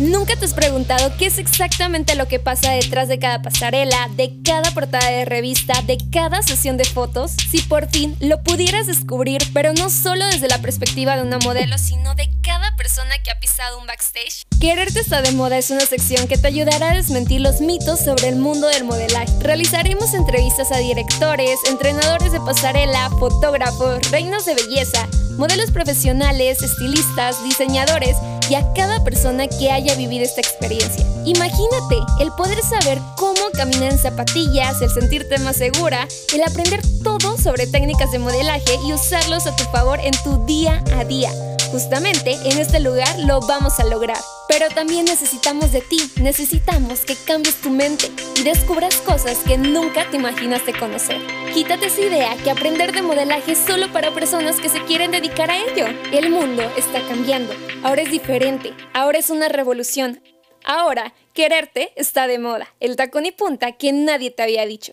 ¿Nunca te has preguntado qué es exactamente lo que pasa detrás de cada pasarela, de cada portada de revista, de cada sesión de fotos? Si por fin lo pudieras descubrir, pero no solo desde la perspectiva de una modelo, sino de que ha pisado un backstage. Quererte está de moda es una sección que te ayudará a desmentir los mitos sobre el mundo del modelaje. Realizaremos entrevistas a directores, entrenadores de pasarela, fotógrafos, reinos de belleza, modelos profesionales, estilistas, diseñadores y a cada persona que haya vivido esta experiencia. Imagínate el poder saber cómo caminar en zapatillas, el sentirte más segura, el aprender todo sobre técnicas de modelaje y usarlos a tu favor en tu día a día. Justamente en este lugar lo vamos a lograr. Pero también necesitamos de ti, necesitamos que cambies tu mente y descubras cosas que nunca te imaginaste conocer. Quítate esa idea que aprender de modelaje es solo para personas que se quieren dedicar a ello. El mundo está cambiando, ahora es diferente, ahora es una revolución. Ahora, quererte está de moda, el tacón y punta que nadie te había dicho.